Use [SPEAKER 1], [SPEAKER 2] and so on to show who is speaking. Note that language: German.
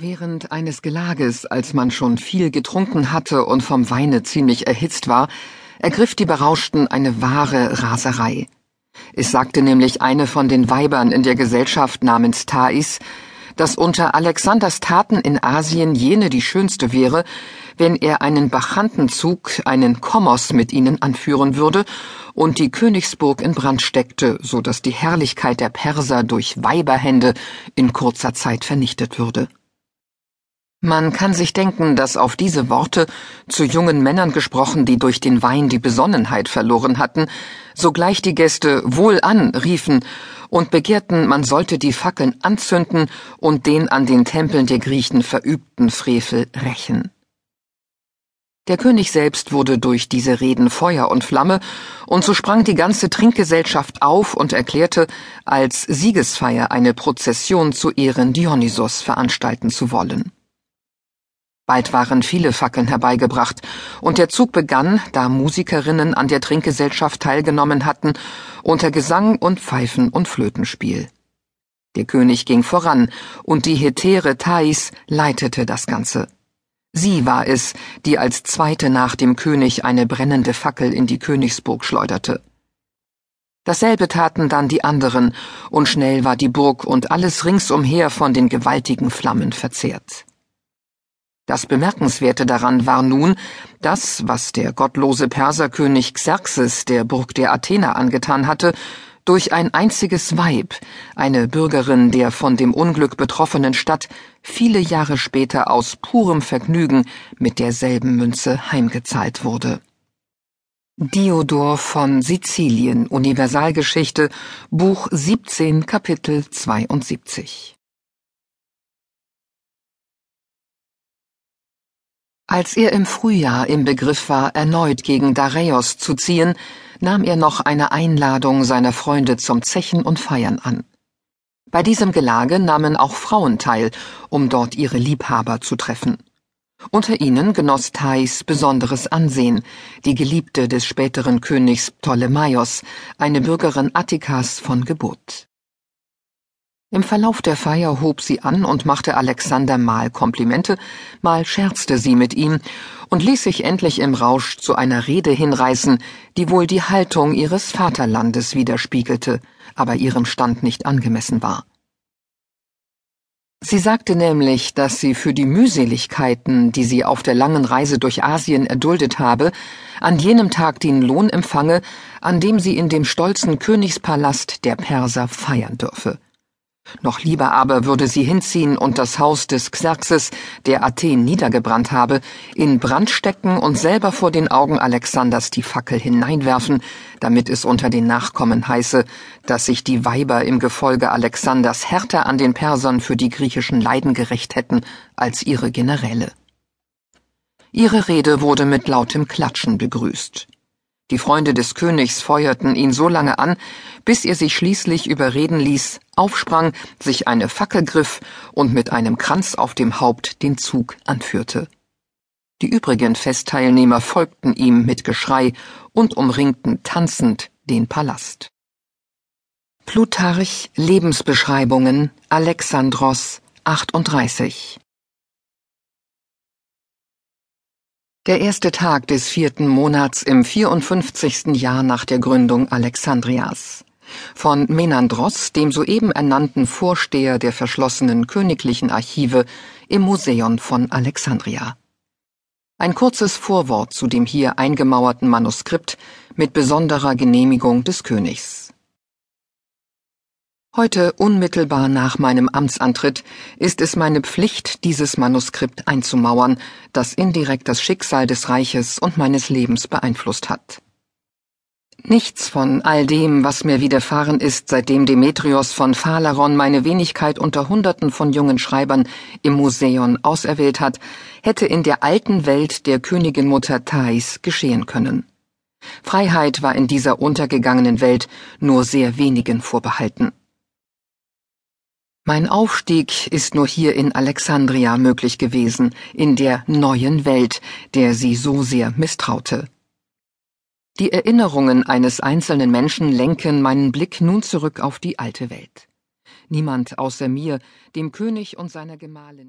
[SPEAKER 1] Während eines Gelages, als man schon viel getrunken hatte und vom Weine ziemlich erhitzt war, ergriff die Berauschten eine wahre Raserei. Es sagte nämlich eine von den Weibern in der Gesellschaft namens Thais, dass unter Alexanders Taten in Asien jene die schönste wäre, wenn er einen Bachantenzug, einen Kommos mit ihnen anführen würde und die Königsburg in Brand steckte, so dass die Herrlichkeit der Perser durch Weiberhände in kurzer Zeit vernichtet würde. Man kann sich denken, dass auf diese Worte, zu jungen Männern gesprochen, die durch den Wein die Besonnenheit verloren hatten, sogleich die Gäste Wohlan riefen und begehrten, man sollte die Fackeln anzünden und den an den Tempeln der Griechen verübten Frevel rächen. Der König selbst wurde durch diese Reden Feuer und Flamme, und so sprang die ganze Trinkgesellschaft auf und erklärte, als Siegesfeier eine Prozession zu Ehren Dionysos veranstalten zu wollen. Bald waren viele Fackeln herbeigebracht, und der Zug begann, da Musikerinnen an der Trinkgesellschaft teilgenommen hatten, unter Gesang und Pfeifen und Flötenspiel. Der König ging voran, und die Hetäre Thais leitete das Ganze. Sie war es, die als zweite nach dem König eine brennende Fackel in die Königsburg schleuderte. Dasselbe taten dann die anderen, und schnell war die Burg und alles ringsumher von den gewaltigen Flammen verzehrt. Das Bemerkenswerte daran war nun, dass, was der gottlose Perserkönig Xerxes der Burg der Athener angetan hatte, durch ein einziges Weib, eine Bürgerin der von dem Unglück betroffenen Stadt, viele Jahre später aus purem Vergnügen mit derselben Münze heimgezahlt wurde. Diodor von Sizilien Universalgeschichte Buch 17 Kapitel 72 Als er im Frühjahr im Begriff war, erneut gegen Dareios zu ziehen, nahm er noch eine Einladung seiner Freunde zum Zechen und Feiern an. Bei diesem Gelage nahmen auch Frauen teil, um dort ihre Liebhaber zu treffen. Unter ihnen genoss Thais besonderes Ansehen, die Geliebte des späteren Königs Ptolemaios, eine Bürgerin Attikas von Geburt. Im Verlauf der Feier hob sie an und machte Alexander mal Komplimente, mal scherzte sie mit ihm und ließ sich endlich im Rausch zu einer Rede hinreißen, die wohl die Haltung ihres Vaterlandes widerspiegelte, aber ihrem Stand nicht angemessen war. Sie sagte nämlich, dass sie für die Mühseligkeiten, die sie auf der langen Reise durch Asien erduldet habe, an jenem Tag den Lohn empfange, an dem sie in dem stolzen Königspalast der Perser feiern dürfe. Noch lieber aber würde sie hinziehen und das Haus des Xerxes, der Athen niedergebrannt habe, in Brand stecken und selber vor den Augen Alexanders die Fackel hineinwerfen, damit es unter den Nachkommen heiße, dass sich die Weiber im Gefolge Alexanders härter an den Persern für die griechischen Leiden gerecht hätten als ihre Generäle. Ihre Rede wurde mit lautem Klatschen begrüßt. Die Freunde des Königs feuerten ihn so lange an, bis er sich schließlich überreden ließ, aufsprang, sich eine Fackel griff und mit einem Kranz auf dem Haupt den Zug anführte. Die übrigen Festteilnehmer folgten ihm mit Geschrei und umringten tanzend den Palast. Plutarch Lebensbeschreibungen Alexandros 38 Der erste Tag des vierten Monats im 54. Jahr nach der Gründung Alexandrias. Von Menandros, dem soeben ernannten Vorsteher der verschlossenen königlichen Archive im Museum von Alexandria. Ein kurzes Vorwort zu dem hier eingemauerten Manuskript mit besonderer Genehmigung des Königs. Heute, unmittelbar nach meinem Amtsantritt, ist es meine Pflicht, dieses Manuskript einzumauern, das indirekt das Schicksal des Reiches und meines Lebens beeinflusst hat. Nichts von all dem, was mir widerfahren ist, seitdem Demetrios von Phaleron meine Wenigkeit unter Hunderten von jungen Schreibern im Museum auserwählt hat, hätte in der alten Welt der Königin Mutter Thais geschehen können. Freiheit war in dieser untergegangenen Welt nur sehr wenigen vorbehalten. Mein Aufstieg ist nur hier in Alexandria möglich gewesen, in der neuen Welt, der sie so sehr misstraute. Die Erinnerungen eines einzelnen Menschen lenken meinen Blick nun zurück auf die alte Welt. Niemand außer mir, dem König und seiner Gemahlin